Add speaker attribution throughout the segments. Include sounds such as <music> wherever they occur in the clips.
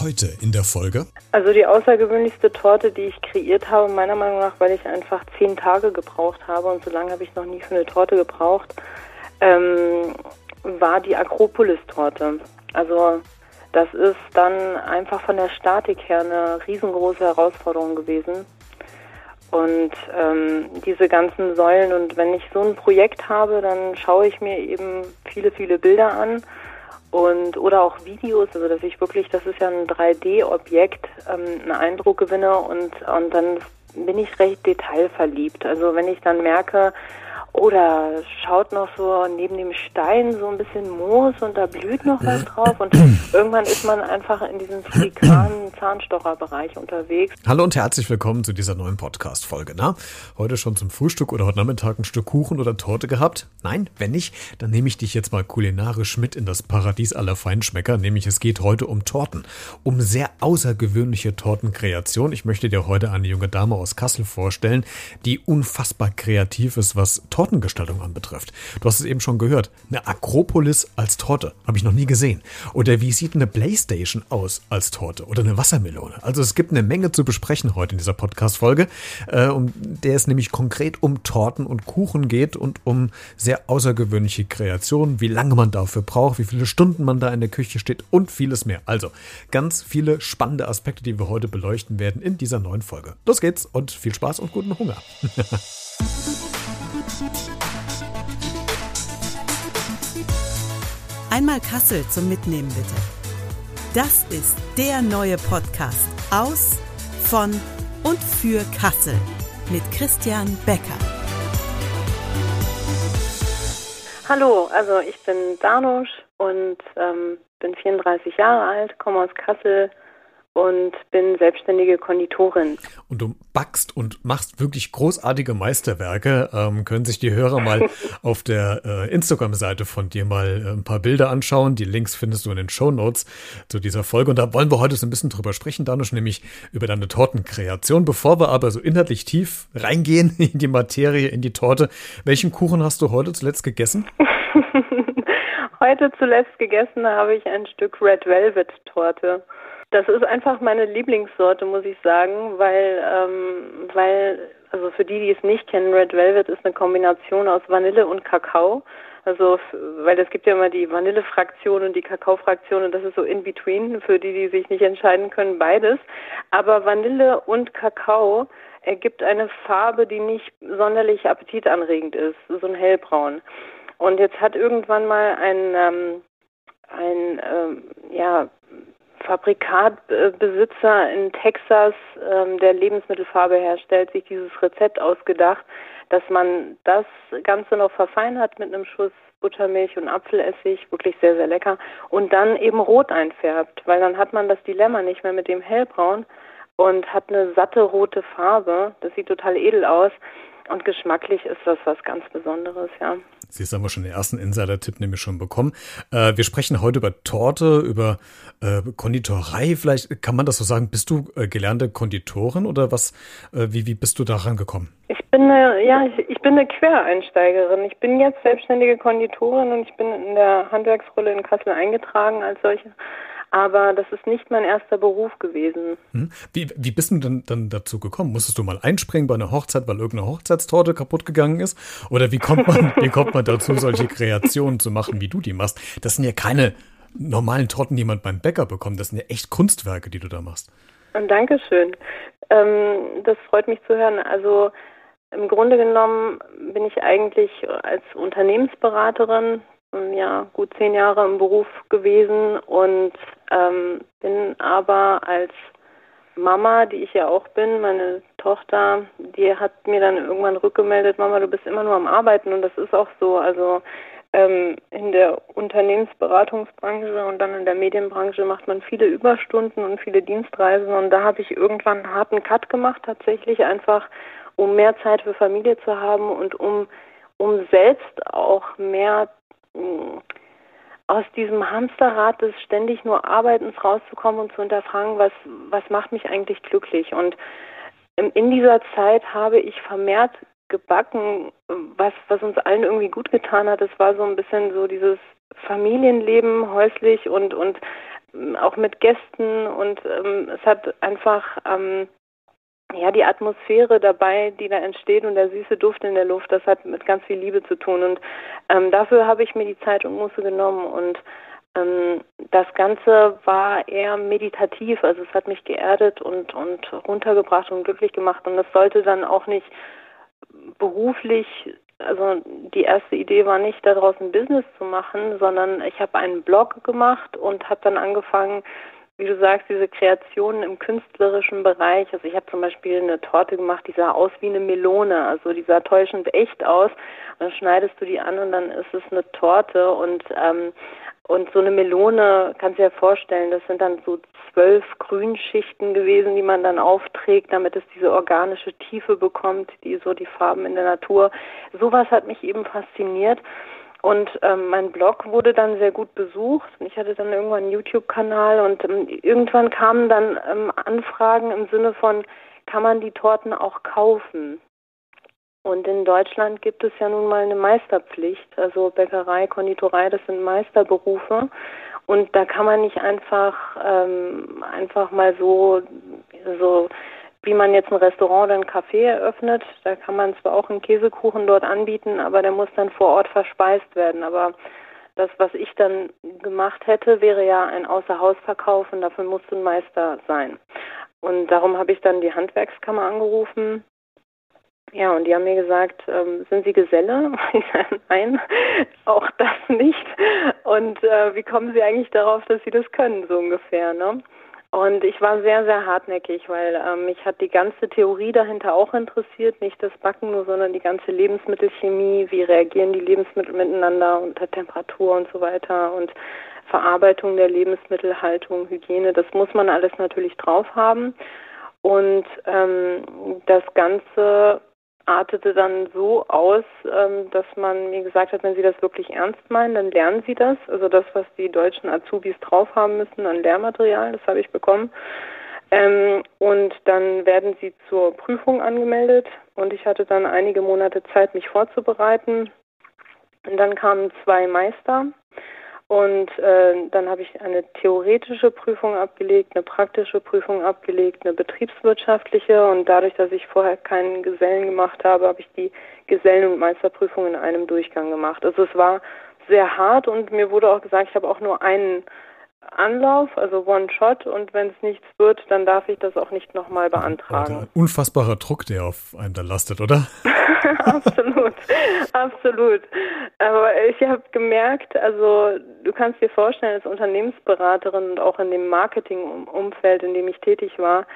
Speaker 1: Heute in der Folge.
Speaker 2: Also die außergewöhnlichste Torte, die ich kreiert habe, meiner Meinung nach, weil ich einfach zehn Tage gebraucht habe und so lange habe ich noch nie für eine Torte gebraucht, ähm, war die Akropolis-Torte. Also das ist dann einfach von der Statik her eine riesengroße Herausforderung gewesen. Und ähm, diese ganzen Säulen und wenn ich so ein Projekt habe, dann schaue ich mir eben viele, viele Bilder an und oder auch Videos, also dass ich wirklich, das ist ja ein 3D-Objekt, ähm, einen Eindruck gewinne und, und dann bin ich recht detailverliebt. Also wenn ich dann merke, oder schaut noch so neben dem Stein so ein bisschen Moos und da blüht noch was drauf und <clears throat> irgendwann ist man einfach in diesem filikanen <clears throat> Zahnstocherbereich unterwegs.
Speaker 1: Hallo und herzlich willkommen zu dieser neuen Podcast-Folge. Na, heute schon zum Frühstück oder heute Nachmittag ein Stück Kuchen oder Torte gehabt? Nein, wenn nicht, dann nehme ich dich jetzt mal kulinarisch mit in das Paradies aller Feinschmecker, nämlich es geht heute um Torten, um sehr außergewöhnliche Tortenkreation. Ich möchte dir heute eine junge Dame aus Kassel vorstellen, die unfassbar kreativ ist, was Torten Tortengestaltung anbetrifft. Du hast es eben schon gehört. Eine Akropolis als Torte. Habe ich noch nie gesehen. Oder wie sieht eine Playstation aus als Torte? Oder eine Wassermelone? Also es gibt eine Menge zu besprechen heute in dieser Podcast-Folge, äh, um der es nämlich konkret um Torten und Kuchen geht und um sehr außergewöhnliche Kreationen, wie lange man dafür braucht, wie viele Stunden man da in der Küche steht und vieles mehr. Also ganz viele spannende Aspekte, die wir heute beleuchten werden in dieser neuen Folge. Los geht's und viel Spaß und guten Hunger. <laughs>
Speaker 3: Einmal Kassel zum Mitnehmen bitte. Das ist der neue Podcast aus, von und für Kassel mit Christian Becker.
Speaker 2: Hallo, also ich bin Danusch und ähm, bin 34 Jahre alt, komme aus Kassel, und bin selbstständige Konditorin.
Speaker 1: Und du backst und machst wirklich großartige Meisterwerke. Ähm, können sich die Hörer mal <laughs> auf der äh, Instagram-Seite von dir mal äh, ein paar Bilder anschauen. Die Links findest du in den Show Notes zu dieser Folge. Und da wollen wir heute so ein bisschen drüber sprechen, Danusch, nämlich über deine Tortenkreation. Bevor wir aber so inhaltlich tief reingehen <laughs> in die Materie, in die Torte, welchen Kuchen hast du heute zuletzt gegessen? <laughs>
Speaker 2: heute zuletzt gegessen habe ich ein Stück Red Velvet Torte. Das ist einfach meine Lieblingssorte, muss ich sagen, weil, ähm, weil, also für die, die es nicht kennen, Red Velvet ist eine Kombination aus Vanille und Kakao. Also, weil es gibt ja immer die Vanille-Fraktion und die Kakao-Fraktion und das ist so in between, für die, die sich nicht entscheiden können, beides. Aber Vanille und Kakao ergibt eine Farbe, die nicht sonderlich appetitanregend ist, so ein hellbraun. Und jetzt hat irgendwann mal ein, ähm, ein ähm, ja, Fabrikatbesitzer in Texas, ähm, der Lebensmittelfarbe herstellt, sich dieses Rezept ausgedacht, dass man das Ganze noch verfeinert mit einem Schuss Buttermilch und Apfelessig, wirklich sehr, sehr lecker, und dann eben rot einfärbt, weil dann hat man das Dilemma nicht mehr mit dem hellbraun und hat eine satte rote Farbe. Das sieht total edel aus. Und geschmacklich ist das was ganz Besonderes, ja.
Speaker 1: Sie haben wir schon den ersten Insider-Tipp nämlich schon bekommen. Äh, wir sprechen heute über Torte, über äh, Konditorei. Vielleicht kann man das so sagen. Bist du äh, gelernte Konditorin oder was? Äh, wie, wie bist du da rangekommen?
Speaker 2: Ich bin eine, ja, ich, ich, bin eine Quereinsteigerin. Ich bin jetzt selbstständige Konditorin und ich bin in der Handwerksrolle in Kassel eingetragen als solche aber das ist nicht mein erster Beruf gewesen.
Speaker 1: Hm. Wie, wie bist du denn dann dazu gekommen? Musstest du mal einspringen bei einer Hochzeit, weil irgendeine Hochzeitstorte kaputt gegangen ist? Oder wie kommt man, <laughs> wie kommt man dazu, solche Kreationen zu machen, wie du die machst? Das sind ja keine normalen Torten, die man beim Bäcker bekommt. Das sind ja echt Kunstwerke, die du da machst.
Speaker 2: Dankeschön. Ähm, das freut mich zu hören. Also im Grunde genommen bin ich eigentlich als Unternehmensberaterin ja gut zehn Jahre im Beruf gewesen und ähm, bin aber als Mama, die ich ja auch bin, meine Tochter, die hat mir dann irgendwann rückgemeldet, Mama, du bist immer nur am Arbeiten und das ist auch so. Also ähm, in der Unternehmensberatungsbranche und dann in der Medienbranche macht man viele Überstunden und viele Dienstreisen und da habe ich irgendwann einen harten Cut gemacht, tatsächlich einfach, um mehr Zeit für Familie zu haben und um um selbst auch mehr aus diesem Hamsterrad des ständig nur Arbeitens rauszukommen und zu hinterfragen, was, was macht mich eigentlich glücklich. Und in dieser Zeit habe ich vermehrt gebacken, was, was uns allen irgendwie gut getan hat. Es war so ein bisschen so dieses Familienleben häuslich und, und ähm, auch mit Gästen und ähm, es hat einfach ähm, ja, die Atmosphäre dabei, die da entsteht und der süße Duft in der Luft, das hat mit ganz viel Liebe zu tun. Und ähm, dafür habe ich mir die Zeit und Muße genommen. Und ähm, das Ganze war eher meditativ, also es hat mich geerdet und, und runtergebracht und glücklich gemacht. Und das sollte dann auch nicht beruflich, also die erste Idee war nicht, daraus ein Business zu machen, sondern ich habe einen Blog gemacht und habe dann angefangen, wie du sagst, diese Kreationen im künstlerischen Bereich. Also ich habe zum Beispiel eine Torte gemacht, die sah aus wie eine Melone, also die sah täuschend echt aus. Und dann schneidest du die an und dann ist es eine Torte und ähm, und so eine Melone, kannst du dir vorstellen, das sind dann so zwölf Grünschichten gewesen, die man dann aufträgt, damit es diese organische Tiefe bekommt, die so die Farben in der Natur. Sowas hat mich eben fasziniert. Und ähm, mein Blog wurde dann sehr gut besucht. Ich hatte dann irgendwann einen YouTube-Kanal und ähm, irgendwann kamen dann ähm, Anfragen im Sinne von, kann man die Torten auch kaufen? Und in Deutschland gibt es ja nun mal eine Meisterpflicht. Also Bäckerei, Konditorei, das sind Meisterberufe. Und da kann man nicht einfach, ähm, einfach mal so, so wie man jetzt ein Restaurant oder ein Café eröffnet. Da kann man zwar auch einen Käsekuchen dort anbieten, aber der muss dann vor Ort verspeist werden. Aber das, was ich dann gemacht hätte, wäre ja ein Außerhausverkauf und dafür musste ein Meister sein. Und darum habe ich dann die Handwerkskammer angerufen. Ja, und die haben mir gesagt, ähm, sind Sie Geselle? <laughs> Nein, auch das nicht. Und äh, wie kommen Sie eigentlich darauf, dass Sie das können, so ungefähr, ne? Und ich war sehr, sehr hartnäckig, weil ähm, mich hat die ganze Theorie dahinter auch interessiert, nicht das Backen nur, sondern die ganze Lebensmittelchemie, wie reagieren die Lebensmittel miteinander unter Temperatur und so weiter und Verarbeitung der Lebensmittel, Haltung, Hygiene, das muss man alles natürlich drauf haben. Und ähm, das Ganze artete dann so aus, ähm, dass man mir gesagt hat, wenn Sie das wirklich ernst meinen, dann lernen Sie das. Also das, was die deutschen Azubis drauf haben müssen an Lehrmaterial, das habe ich bekommen. Ähm, und dann werden Sie zur Prüfung angemeldet und ich hatte dann einige Monate Zeit, mich vorzubereiten. Und dann kamen zwei Meister und äh, dann habe ich eine theoretische Prüfung abgelegt, eine praktische Prüfung abgelegt, eine betriebswirtschaftliche. Und dadurch, dass ich vorher keinen Gesellen gemacht habe, habe ich die Gesellen- und Meisterprüfung in einem Durchgang gemacht. Also es war sehr hart und mir wurde auch gesagt, ich habe auch nur einen Anlauf, also One-Shot und wenn es nichts wird, dann darf ich das auch nicht nochmal beantragen.
Speaker 1: Ein unfassbarer Druck, der auf einem da lastet, oder? <laughs>
Speaker 2: absolut, absolut. Aber ich habe gemerkt, also du kannst dir vorstellen, als Unternehmensberaterin und auch in dem Marketingumfeld, in dem ich tätig war,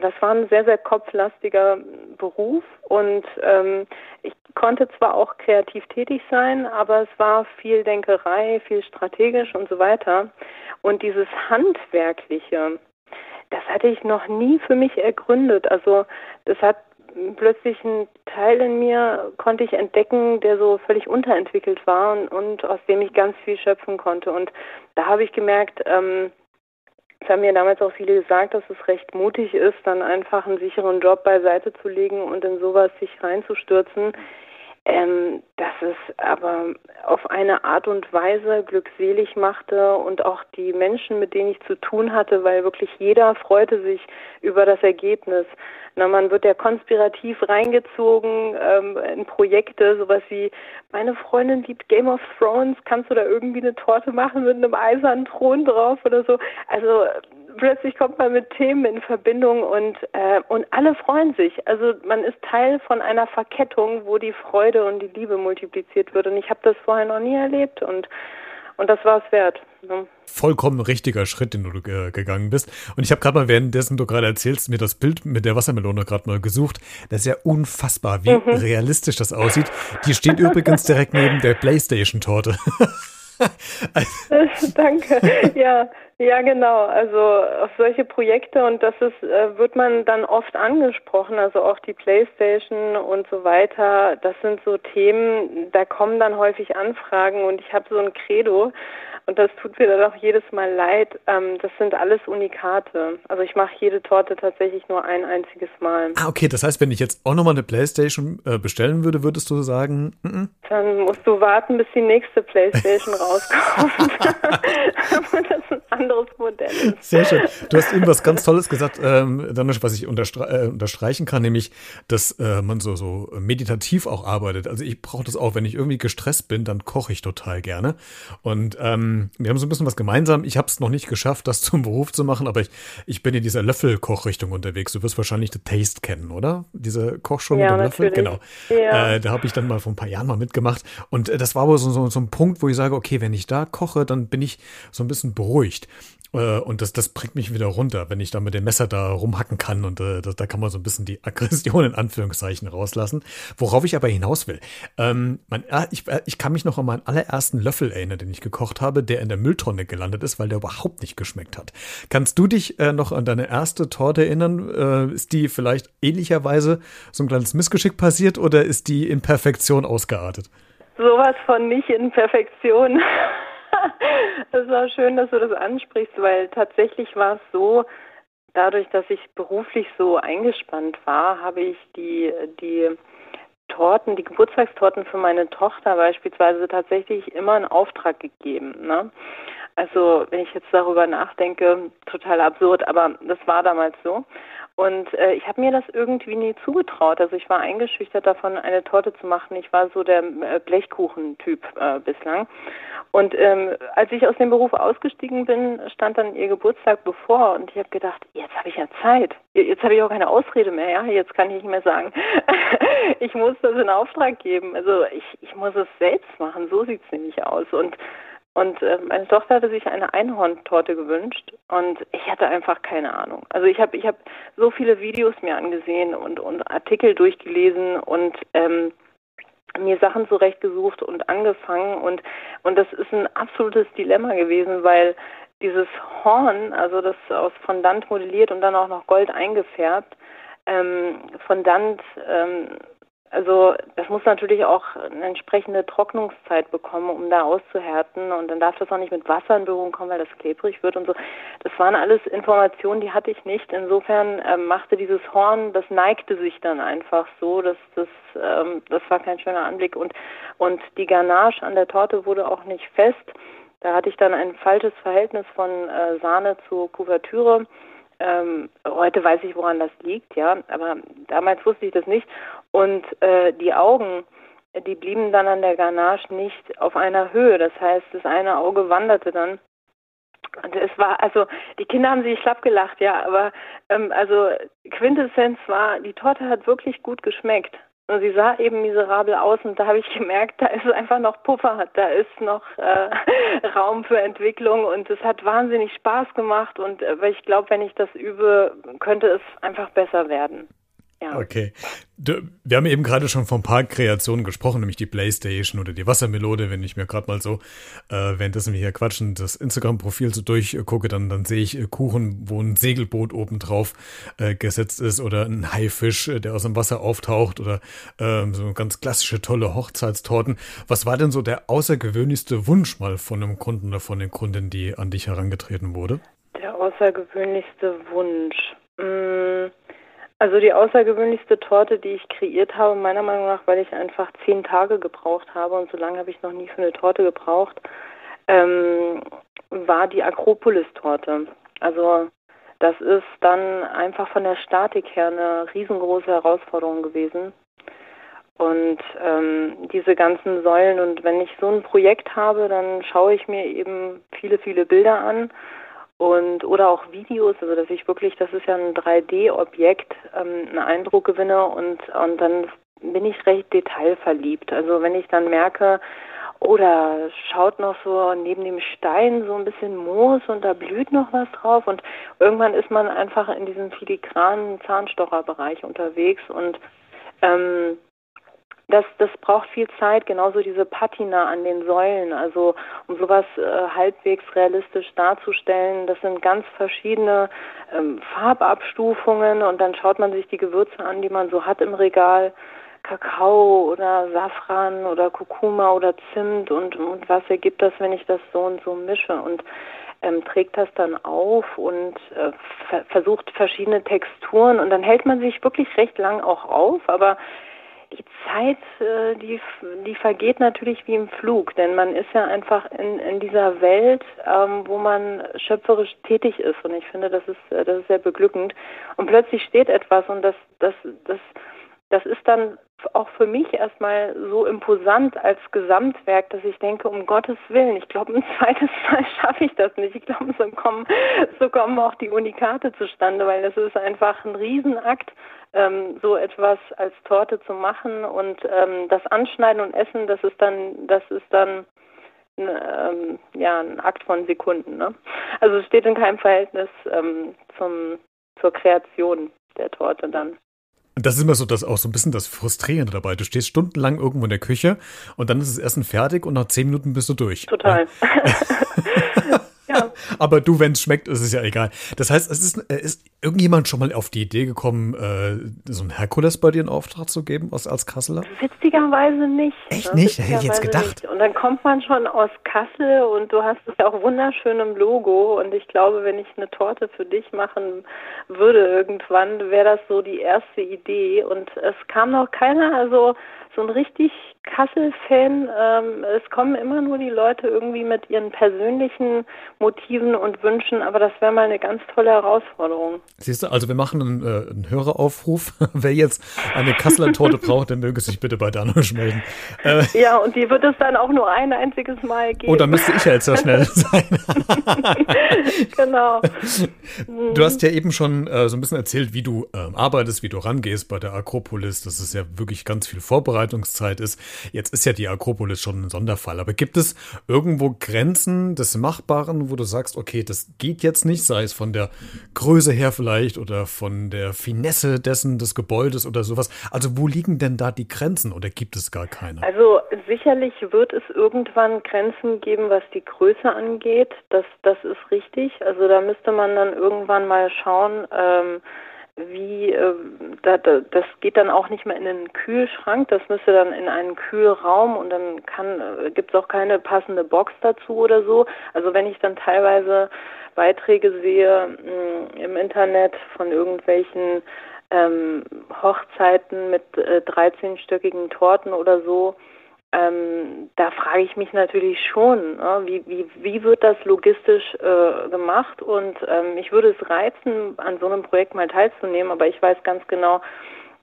Speaker 2: das war ein sehr, sehr kopflastiger Beruf und ähm, ich konnte zwar auch kreativ tätig sein, aber es war viel Denkerei, viel strategisch und so weiter. Und dieses Handwerkliche, das hatte ich noch nie für mich ergründet. Also das hat plötzlich ein Teil in mir konnte ich entdecken, der so völlig unterentwickelt war und, und aus dem ich ganz viel schöpfen konnte. Und da habe ich gemerkt, ähm, es haben mir damals auch viele gesagt, dass es recht mutig ist, dann einfach einen sicheren Job beiseite zu legen und in sowas sich reinzustürzen. Ähm, dass es aber auf eine Art und Weise glückselig machte und auch die Menschen, mit denen ich zu tun hatte, weil wirklich jeder freute sich über das Ergebnis. Na, man wird ja konspirativ reingezogen ähm, in Projekte, sowas wie, meine Freundin liebt Game of Thrones, kannst du da irgendwie eine Torte machen mit einem eisernen Thron drauf oder so? Also plötzlich kommt man mit Themen in Verbindung und, äh, und alle freuen sich. Also man ist Teil von einer Verkettung, wo die Freude und die Liebe multipliziert wird. Und ich habe das vorher noch nie erlebt und, und das war es wert. Ne?
Speaker 1: Vollkommen richtiger Schritt, den du äh, gegangen bist. Und ich habe gerade mal, währenddessen du gerade erzählst, mir das Bild mit der Wassermelone gerade mal gesucht. Das ist ja unfassbar, wie mhm. realistisch das aussieht. Die steht übrigens direkt neben der Playstation-Torte. <laughs> <laughs> <laughs>
Speaker 2: Danke. Ja, ja, genau. Also auf solche Projekte und das ist, äh, wird man dann oft angesprochen, also auch die Playstation und so weiter. Das sind so Themen, da kommen dann häufig Anfragen und ich habe so ein Credo. Und das tut mir dann auch jedes Mal leid. Ähm, das sind alles Unikate. Also ich mache jede Torte tatsächlich nur ein einziges Mal.
Speaker 1: Ah, okay. Das heißt, wenn ich jetzt auch nochmal eine Playstation äh, bestellen würde, würdest du sagen,
Speaker 2: mm -mm. dann musst du warten, bis die nächste Playstation <laughs> rauskommt. <laughs> das ist ein anderes Modell.
Speaker 1: Sehr schön. Du hast eben was ganz Tolles gesagt, ähm, was ich unterstre äh, unterstreichen kann, nämlich, dass äh, man so, so meditativ auch arbeitet. Also ich brauche das auch, wenn ich irgendwie gestresst bin, dann koche ich total gerne. Und ähm, wir haben so ein bisschen was gemeinsam. Ich habe es noch nicht geschafft, das <laughs> zum Beruf zu machen, aber ich, ich bin in dieser Löffelkochrichtung unterwegs. Du wirst wahrscheinlich The Taste kennen, oder? Diese Kochshow ja, mit dem Löffel. Genau. Ja. Äh, da habe ich dann mal vor ein paar Jahren mal mitgemacht. Und äh, das war aber so, so, so ein Punkt, wo ich sage, okay, wenn ich da koche, dann bin ich so ein bisschen beruhigt. Äh, und das, das bringt mich wieder runter, wenn ich da mit dem Messer da rumhacken kann. Und äh, da, da kann man so ein bisschen die <laughs> Aggression in Anführungszeichen rauslassen. Worauf ich aber hinaus will. Ähm, mein, ich, äh, ich kann mich noch an meinen allerersten Löffel erinnern, den ich gekocht habe, der in der Mülltonne gelandet ist, weil der überhaupt nicht geschmeckt hat. Kannst du dich äh, noch an deine erste Torte erinnern? Äh, ist die vielleicht ähnlicherweise so ein kleines Missgeschick passiert oder ist die in Perfektion ausgeartet?
Speaker 2: Sowas von nicht in Perfektion. <laughs> <laughs> Es war schön, dass du das ansprichst, weil tatsächlich war es so, dadurch, dass ich beruflich so eingespannt war, habe ich die, die Torten, die Geburtstagstorten für meine Tochter beispielsweise tatsächlich immer in Auftrag gegeben. Ne? Also wenn ich jetzt darüber nachdenke, total absurd, aber das war damals so. Und äh, ich habe mir das irgendwie nie zugetraut. Also ich war eingeschüchtert davon, eine Torte zu machen. Ich war so der äh, Blechkuchentyp äh, bislang. Und ähm, als ich aus dem Beruf ausgestiegen bin, stand dann ihr Geburtstag bevor und ich habe gedacht, jetzt habe ich ja Zeit. Jetzt habe ich auch keine Ausrede mehr. Ja, jetzt kann ich nicht mehr sagen, <laughs> ich muss das in Auftrag geben. Also ich, ich muss es selbst machen. So sieht es nämlich aus. Und und äh, meine Tochter hatte sich eine Einhorntorte gewünscht und ich hatte einfach keine Ahnung. Also ich habe ich hab so viele Videos mir angesehen und, und Artikel durchgelesen und ähm, mir Sachen zurechtgesucht und angefangen und und das ist ein absolutes Dilemma gewesen, weil dieses Horn, also das aus Fondant modelliert und dann auch noch Gold eingefärbt, ähm, Fondant ähm, also das muss natürlich auch eine entsprechende Trocknungszeit bekommen, um da auszuhärten. Und dann darf das auch nicht mit Wasser in Berührung kommen, weil das klebrig wird und so. Das waren alles Informationen, die hatte ich nicht. Insofern ähm, machte dieses Horn, das neigte sich dann einfach so. dass das, ähm, das war kein schöner Anblick. Und, und die Ganache an der Torte wurde auch nicht fest. Da hatte ich dann ein falsches Verhältnis von äh, Sahne zur Kuvertüre. Ähm, heute weiß ich, woran das liegt, ja, aber damals wusste ich das nicht. Und äh, die Augen, die blieben dann an der Ganache nicht auf einer Höhe. Das heißt, das eine Auge wanderte dann. Und es war, also die Kinder haben sich schlapp gelacht, ja, aber ähm, also Quintessenz war, die Torte hat wirklich gut geschmeckt. Und sie sah eben miserabel aus und da habe ich gemerkt, da ist einfach noch Puffer, da ist noch äh, <laughs> Raum für Entwicklung und es hat wahnsinnig Spaß gemacht und äh, ich glaube, wenn ich das übe, könnte es einfach besser werden.
Speaker 1: Ja. Okay. Wir haben eben gerade schon von ein paar Kreationen gesprochen, nämlich die Playstation oder die Wassermelode. Wenn ich mir gerade mal so, äh, währenddessen wir hier quatschen, das Instagram-Profil so durchgucke, dann, dann sehe ich äh, Kuchen, wo ein Segelboot oben drauf äh, gesetzt ist oder ein Haifisch, äh, der aus dem Wasser auftaucht oder äh, so ganz klassische, tolle Hochzeitstorten. Was war denn so der außergewöhnlichste Wunsch mal von einem Kunden oder von den Kunden, die an dich herangetreten wurde?
Speaker 2: Der außergewöhnlichste Wunsch. Mmh. Also die außergewöhnlichste Torte, die ich kreiert habe, meiner Meinung nach, weil ich einfach zehn Tage gebraucht habe und so lange habe ich noch nie für eine Torte gebraucht, ähm, war die Akropolis-Torte. Also das ist dann einfach von der Statik her eine riesengroße Herausforderung gewesen. Und ähm, diese ganzen Säulen und wenn ich so ein Projekt habe, dann schaue ich mir eben viele, viele Bilder an und oder auch Videos, also dass ich wirklich, das ist ja ein 3D-Objekt, ähm, einen Eindruck gewinne und und dann bin ich recht detailverliebt. Also wenn ich dann merke, oder schaut noch so neben dem Stein so ein bisschen Moos und da blüht noch was drauf und irgendwann ist man einfach in diesem filigranen Zahnstocherbereich unterwegs und ähm, das, das braucht viel Zeit, genauso diese Patina an den Säulen, also um sowas äh, halbwegs realistisch darzustellen. Das sind ganz verschiedene ähm, Farbabstufungen und dann schaut man sich die Gewürze an, die man so hat im Regal. Kakao oder Safran oder Kurkuma oder Zimt und, und was ergibt das, wenn ich das so und so mische und ähm, trägt das dann auf und äh, ver versucht verschiedene Texturen und dann hält man sich wirklich recht lang auch auf, aber die Zeit, äh, die, die vergeht natürlich wie im Flug, denn man ist ja einfach in, in dieser Welt, ähm, wo man schöpferisch tätig ist. Und ich finde, das ist, äh, das ist sehr beglückend. Und plötzlich steht etwas und das, das, das, das ist dann auch für mich erstmal so imposant als Gesamtwerk, dass ich denke, um Gottes Willen, ich glaube, ein <laughs> zweites Mal schaffe ich das nicht. Ich glaube, so kommen, so kommen auch die Unikate zustande, weil das ist einfach ein Riesenakt ähm, so etwas als Torte zu machen und ähm, das Anschneiden und Essen, das ist dann, das ist dann ähm, ja ein Akt von Sekunden. Ne? Also es steht in keinem Verhältnis ähm, zum zur Kreation der Torte dann.
Speaker 1: Das ist immer so das auch so ein bisschen das Frustrierende dabei. Du stehst stundenlang irgendwo in der Küche und dann ist das Essen fertig und nach zehn Minuten bist du durch.
Speaker 2: Total.
Speaker 1: Ja. <laughs> <laughs> Ja. Aber du, wenn es schmeckt, ist es ja egal. Das heißt, es ist, äh, ist irgendjemand schon mal auf die Idee gekommen, äh, so ein Herkules bei dir in Auftrag zu geben als, als Kasseler?
Speaker 2: Witzigerweise nicht.
Speaker 1: Echt ne? nicht? Hätte ich jetzt gedacht. Nicht.
Speaker 2: Und dann kommt man schon aus Kassel und du hast es ja auch wunderschön im Logo. Und ich glaube, wenn ich eine Torte für dich machen würde irgendwann, wäre das so die erste Idee. Und es kam noch keiner, also so ein richtig Kassel-Fan. Ähm, es kommen immer nur die Leute irgendwie mit ihren persönlichen Motiven und Wünschen, aber das wäre mal eine ganz tolle Herausforderung.
Speaker 1: Siehst du, also wir machen einen, äh, einen Höreraufruf. <laughs> Wer jetzt eine Kasseler Torte braucht, der möge sich bitte bei Danosch <laughs> melden.
Speaker 2: Äh, ja, und die wird es dann auch nur ein einziges Mal geben.
Speaker 1: Oh, da müsste ich ja jetzt so schnell <laughs> sein.
Speaker 2: genau.
Speaker 1: Du hast ja eben schon äh, so ein bisschen erzählt, wie du ähm, arbeitest, wie du rangehst bei der Akropolis, dass es ja wirklich ganz viel Vorbereitungszeit ist. Jetzt ist ja die Akropolis schon ein Sonderfall, aber gibt es irgendwo Grenzen des Machbaren, wo du sagst, okay, das geht jetzt nicht, sei es von der Größe her vielleicht oder von der Finesse dessen des Gebäudes oder sowas. Also wo liegen denn da die Grenzen oder gibt es gar keine?
Speaker 2: Also sicherlich wird es irgendwann Grenzen geben, was die Größe angeht. Das, das ist richtig. Also da müsste man dann irgendwann mal schauen, ähm, wie äh, da, da, das geht dann auch nicht mehr in den Kühlschrank, das müsste dann in einen Kühlraum und dann kann äh, gibt es auch keine passende Box dazu oder so. Also wenn ich dann teilweise Beiträge sehe mh, mm, im Internet von irgendwelchen ähm, Hochzeiten mit äh, 13-stöckigen Torten oder so, ähm, da frage ich mich natürlich schon, ne, wie, wie, wie wird das logistisch äh, gemacht? Und ähm, mich würde es reizen, an so einem Projekt mal teilzunehmen, aber ich weiß ganz genau,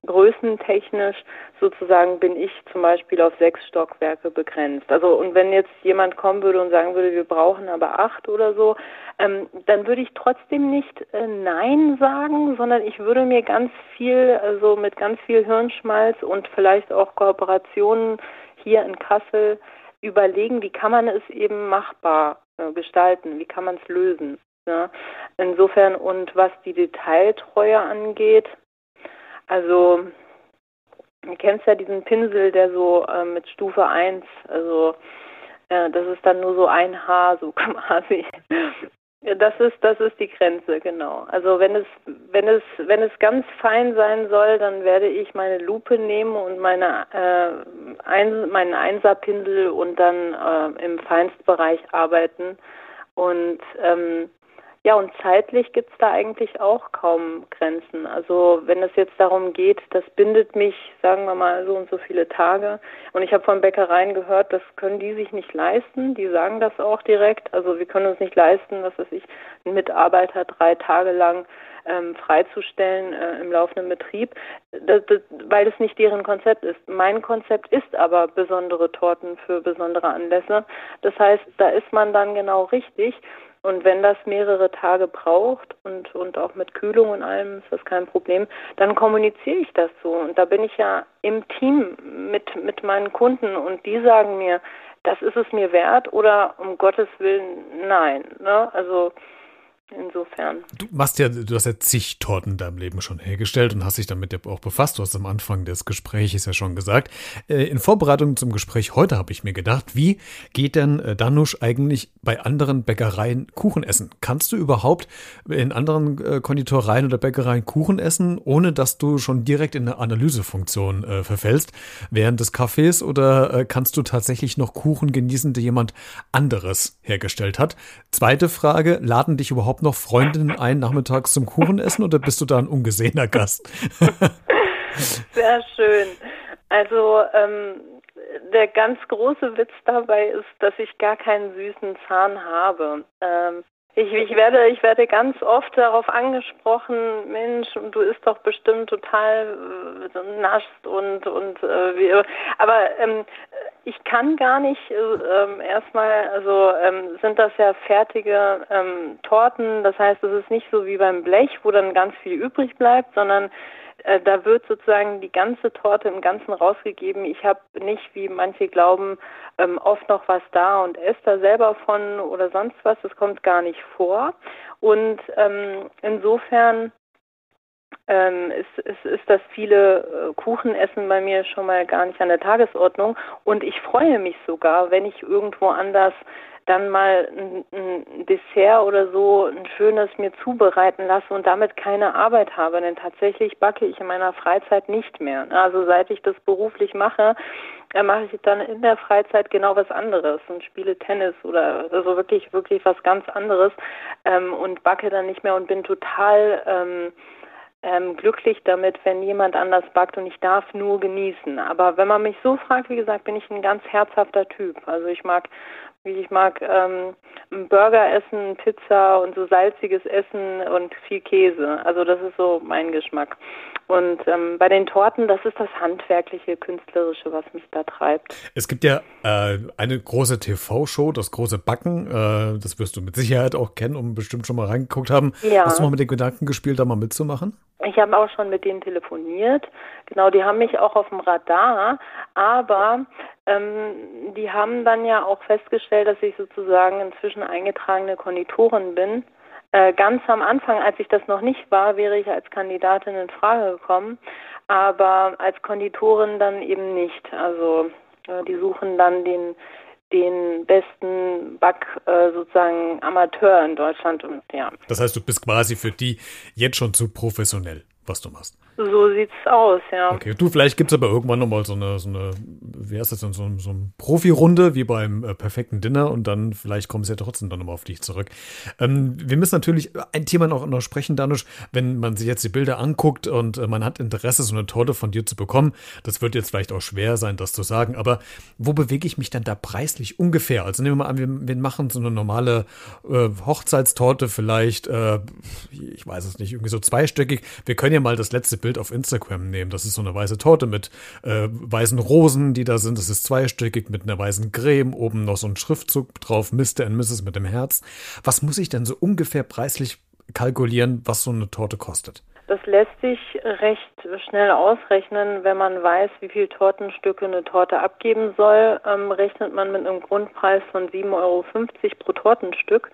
Speaker 2: größentechnisch sozusagen bin ich zum Beispiel auf sechs Stockwerke begrenzt. Also und wenn jetzt jemand kommen würde und sagen würde, wir brauchen aber acht oder so, ähm, dann würde ich trotzdem nicht äh, Nein sagen, sondern ich würde mir ganz viel, also mit ganz viel Hirnschmalz und vielleicht auch Kooperationen hier in Kassel überlegen, wie kann man es eben machbar äh, gestalten, wie kann man es lösen. Ja? Insofern und was die Detailtreue angeht, also du kennst ja diesen Pinsel, der so äh, mit Stufe 1, also äh, das ist dann nur so ein Haar, so <laughs> quasi. Das ist, das ist die Grenze, genau. Also wenn es, wenn es, wenn es ganz fein sein soll, dann werde ich meine Lupe nehmen und meine, äh, ein, meinen Einserpinsel und dann äh, im Feinstbereich arbeiten. Und ähm, ja, und zeitlich gibt es da eigentlich auch kaum Grenzen. Also wenn es jetzt darum geht, das bindet mich, sagen wir mal, so und so viele Tage. Und ich habe von Bäckereien gehört, das können die sich nicht leisten. Die sagen das auch direkt. Also wir können uns nicht leisten, was weiß ich, einen Mitarbeiter drei Tage lang ähm, freizustellen äh, im laufenden Betrieb, das, das, weil es nicht deren Konzept ist. Mein Konzept ist aber besondere Torten für besondere Anlässe. Das heißt, da ist man dann genau richtig. Und wenn das mehrere Tage braucht und, und auch mit Kühlung und allem ist das kein Problem, dann kommuniziere ich das so. Und da bin ich ja im Team mit, mit meinen Kunden und die sagen mir, das ist es mir wert oder um Gottes Willen nein. Ne? Also insofern.
Speaker 1: Du machst ja, du hast ja zig Torten in deinem Leben schon hergestellt und hast dich damit ja auch befasst. Du hast am Anfang des Gesprächs ja schon gesagt. Äh, in Vorbereitung zum Gespräch heute habe ich mir gedacht, wie geht denn äh, Danusch eigentlich bei anderen Bäckereien Kuchen essen? Kannst du überhaupt in anderen äh, Konditoreien oder Bäckereien Kuchen essen, ohne dass du schon direkt in eine Analysefunktion verfällst während des Kaffees oder kannst du tatsächlich noch Kuchen genießen, die jemand anderes hergestellt hat? Zweite Frage, laden dich überhaupt noch Freundinnen ein nachmittags zum Kuchenessen oder bist du da ein ungesehener Gast? <laughs>
Speaker 2: Sehr schön. Also ähm, der ganz große Witz dabei ist, dass ich gar keinen süßen Zahn habe. Ähm, ich, ich, werde, ich werde ganz oft darauf angesprochen, Mensch, du isst doch bestimmt total äh, nascht und und äh, wie, aber ähm, ich kann gar nicht äh, ähm, erstmal, also ähm, sind das ja fertige ähm, Torten, das heißt, es ist nicht so wie beim Blech, wo dann ganz viel übrig bleibt, sondern äh, da wird sozusagen die ganze Torte im Ganzen rausgegeben. Ich habe nicht, wie manche glauben, ähm, oft noch was da und esse da selber von oder sonst was. Das kommt gar nicht vor. Und ähm, insofern ähm, ist, ist, ist das viele äh, Kuchenessen bei mir schon mal gar nicht an der Tagesordnung. Und ich freue mich sogar, wenn ich irgendwo anders dann mal ein, ein Dessert oder so ein schönes mir zubereiten lasse und damit keine Arbeit habe. Denn tatsächlich backe ich in meiner Freizeit nicht mehr. Also seit ich das beruflich mache, äh, mache ich dann in der Freizeit genau was anderes und spiele Tennis oder also wirklich, wirklich was ganz anderes ähm, und backe dann nicht mehr und bin total ähm, ähm, glücklich damit, wenn jemand anders backt und ich darf nur genießen. Aber wenn man mich so fragt, wie gesagt, bin ich ein ganz herzhafter Typ. Also ich mag ich mag ähm, Burger essen, Pizza und so salziges Essen und viel Käse. Also das ist so mein Geschmack. Und ähm, bei den Torten, das ist das handwerkliche, künstlerische, was mich da treibt.
Speaker 1: Es gibt ja äh, eine große TV-Show, das große Backen. Äh, das wirst du mit Sicherheit auch kennen und bestimmt schon mal reingeguckt haben. Ja. Hast du mal mit den Gedanken gespielt, da mal mitzumachen?
Speaker 2: Ich habe auch schon mit denen telefoniert. Genau, die haben mich auch auf dem Radar, aber ähm, die haben dann ja auch festgestellt, dass ich sozusagen inzwischen eingetragene Konditorin bin. Äh, ganz am Anfang, als ich das noch nicht war, wäre ich als Kandidatin in Frage gekommen, aber als Konditorin dann eben nicht. Also äh, die suchen dann den den besten Back äh, sozusagen Amateur in Deutschland und ja.
Speaker 1: Das heißt, du bist quasi für die jetzt schon zu professionell was du machst.
Speaker 2: So sieht's aus, ja.
Speaker 1: Okay, du, vielleicht gibt's aber irgendwann nochmal so eine, so eine, wie heißt das denn, so, so eine Profi-Runde wie beim äh, perfekten Dinner und dann vielleicht kommen sie ja trotzdem dann nochmal auf dich zurück. Ähm, wir müssen natürlich ein Thema noch, noch sprechen, Danusch, wenn man sich jetzt die Bilder anguckt und äh, man hat Interesse, so eine Torte von dir zu bekommen. Das wird jetzt vielleicht auch schwer sein, das zu sagen, aber wo bewege ich mich dann da preislich ungefähr? Also nehmen wir mal an, wir, wir machen so eine normale äh, Hochzeitstorte vielleicht, äh, ich weiß es nicht, irgendwie so zweistöckig. Wir können ja mal das letzte Bild auf Instagram nehmen. Das ist so eine weiße Torte mit äh, weißen Rosen, die da sind. Das ist zweistöckig mit einer weißen Creme. Oben noch so ein Schriftzug drauf, Mr. and Mrs. mit dem Herz. Was muss ich denn so ungefähr preislich kalkulieren, was so eine Torte kostet?
Speaker 2: Das lässt sich recht schnell ausrechnen, wenn man weiß, wie viel Tortenstücke eine Torte abgeben soll. Ähm, rechnet man mit einem Grundpreis von 7,50 Euro pro Tortenstück.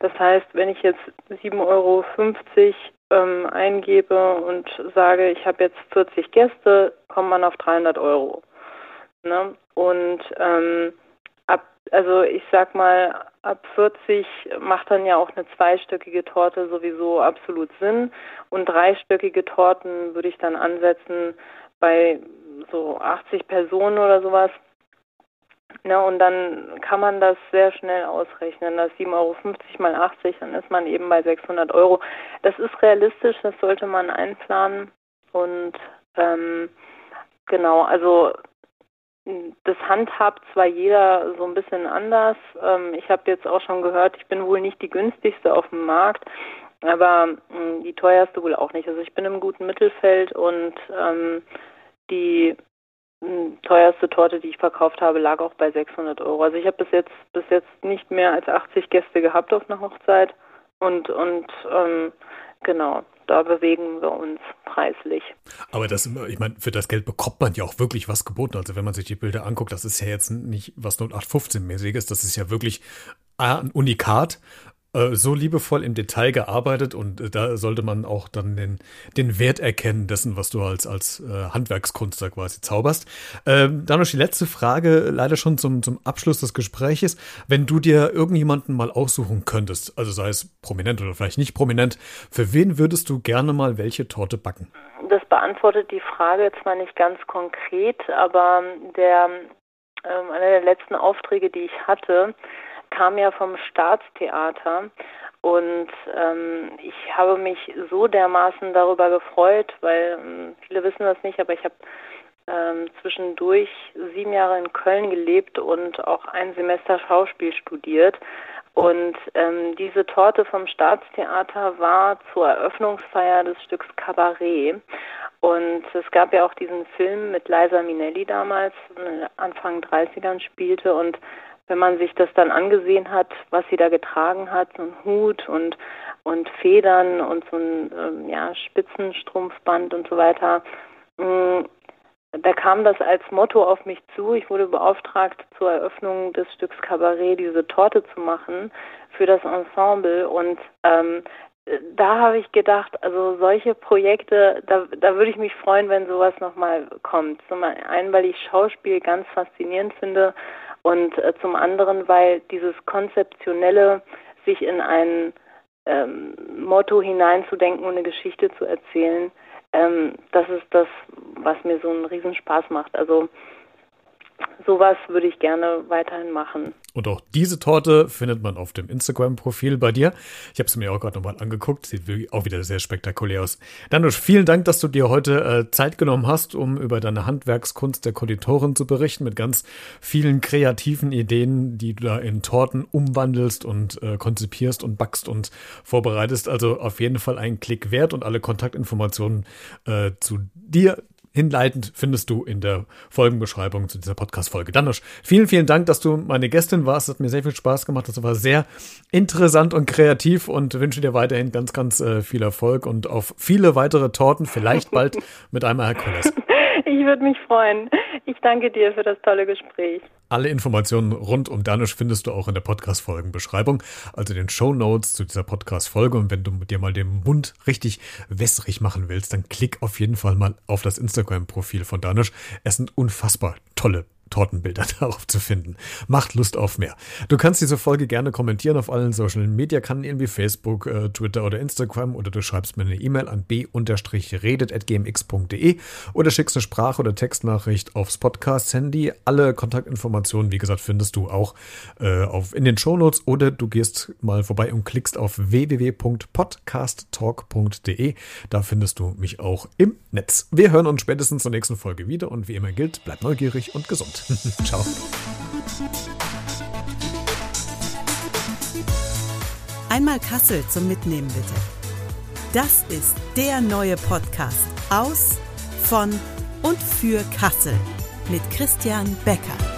Speaker 2: Das heißt, wenn ich jetzt 7,50 Euro ähm, eingebe und sage, ich habe jetzt 40 Gäste, kommt man auf 300 Euro. Ne? Und ähm, ab, also ich sag mal, ab 40 macht dann ja auch eine zweistöckige Torte sowieso absolut Sinn. Und dreistöckige Torten würde ich dann ansetzen bei so 80 Personen oder sowas. Ne, und dann kann man das sehr schnell ausrechnen. Das 7,50 Euro mal 80, dann ist man eben bei 600 Euro. Das ist realistisch, das sollte man einplanen. Und ähm, genau, also das handhabt zwar jeder so ein bisschen anders. Ähm, ich habe jetzt auch schon gehört, ich bin wohl nicht die günstigste auf dem Markt, aber mh, hm, die teuerste wohl auch nicht. Also ich bin im guten Mittelfeld und ähm, die teuerste Torte, die ich verkauft habe, lag auch bei 600 Euro. Also ich habe bis jetzt bis jetzt nicht mehr als 80 Gäste gehabt auf einer Hochzeit und und ähm, genau da bewegen wir uns preislich.
Speaker 1: Aber das, ich meine, für das Geld bekommt man ja auch wirklich was geboten. Also wenn man sich die Bilder anguckt, das ist ja jetzt nicht was 0815-mäßiges, das ist ja wirklich ein Unikat äh, so liebevoll im Detail gearbeitet und äh, da sollte man auch dann den, den Wert erkennen dessen, was du als, als äh, Handwerkskunst da quasi zauberst. Ähm, dann noch die letzte Frage, leider schon zum, zum Abschluss des Gespräches. Wenn du dir irgendjemanden mal aussuchen könntest, also sei es prominent oder vielleicht nicht prominent, für wen würdest du gerne mal welche Torte backen?
Speaker 2: Das beantwortet die Frage zwar nicht ganz konkret, aber der, ähm, einer der letzten Aufträge, die ich hatte, kam ja vom Staatstheater und ähm, ich habe mich so dermaßen darüber gefreut, weil ähm, viele wissen das nicht, aber ich habe ähm, zwischendurch sieben Jahre in Köln gelebt und auch ein Semester Schauspiel studiert. Und ähm, diese Torte vom Staatstheater war zur Eröffnungsfeier des Stücks Cabaret. Und es gab ja auch diesen Film mit Liza Minnelli damals, Anfang 30ern spielte. Und wenn man sich das dann angesehen hat, was sie da getragen hat, so ein Hut und und Federn und so ein ähm, ja, Spitzenstrumpfband und so weiter, mm, da kam das als Motto auf mich zu. Ich wurde beauftragt, zur Eröffnung des Stücks Kabarett diese Torte zu machen für das Ensemble. Und ähm, da habe ich gedacht, also solche Projekte, da, da würde ich mich freuen, wenn sowas nochmal kommt. Zum einen, weil ich Schauspiel ganz faszinierend finde und äh, zum anderen, weil dieses konzeptionelle, sich in ein ähm, Motto hineinzudenken und eine Geschichte zu erzählen, ähm, das ist das, was mir so einen Riesenspaß macht. Also sowas würde ich gerne weiterhin machen.
Speaker 1: Und auch diese Torte findet man auf dem Instagram-Profil bei dir. Ich habe es mir auch gerade nochmal angeguckt. Sieht auch wieder sehr spektakulär aus. Danusch, vielen Dank, dass du dir heute äh, Zeit genommen hast, um über deine Handwerkskunst der Konditorin zu berichten, mit ganz vielen kreativen Ideen, die du da in Torten umwandelst und äh, konzipierst und backst und vorbereitest. Also auf jeden Fall ein Klick wert und alle Kontaktinformationen äh, zu dir, hinleitend findest du in der Folgenbeschreibung zu dieser Podcast-Folge. Danusch, vielen, vielen Dank, dass du meine Gästin warst. Das hat mir sehr viel Spaß gemacht. Das war sehr interessant und kreativ und wünsche dir weiterhin ganz, ganz äh, viel Erfolg und auf viele weitere Torten, vielleicht bald <laughs> mit einem Herkules.
Speaker 2: Ich würde mich freuen. Ich danke dir für das tolle Gespräch.
Speaker 1: Alle Informationen rund um Danisch findest du auch in der Podcast-Folgenbeschreibung, also den Show Notes zu dieser Podcast-Folge. Und wenn du dir mal den Mund richtig wässrig machen willst, dann klick auf jeden Fall mal auf das Instagram-Profil von Danisch. Es sind unfassbar tolle Tortenbilder <laughs> darauf zu finden. Macht Lust auf mehr. Du kannst diese Folge gerne kommentieren auf allen Social Media Kanälen wie Facebook, äh, Twitter oder Instagram oder du schreibst mir eine E-Mail an b-redet.gmx.de oder schickst eine Sprach- oder Textnachricht aufs Podcast-Handy. Alle Kontaktinformationen, wie gesagt, findest du auch äh, auf, in den Shownotes oder du gehst mal vorbei und klickst auf www.podcasttalk.de. Da findest du mich auch im Netz. Wir hören uns spätestens zur nächsten Folge wieder und wie immer gilt, bleib neugierig und gesund. <laughs> Ciao.
Speaker 3: Einmal Kassel zum Mitnehmen bitte. Das ist der neue Podcast aus, von und für Kassel mit Christian Becker.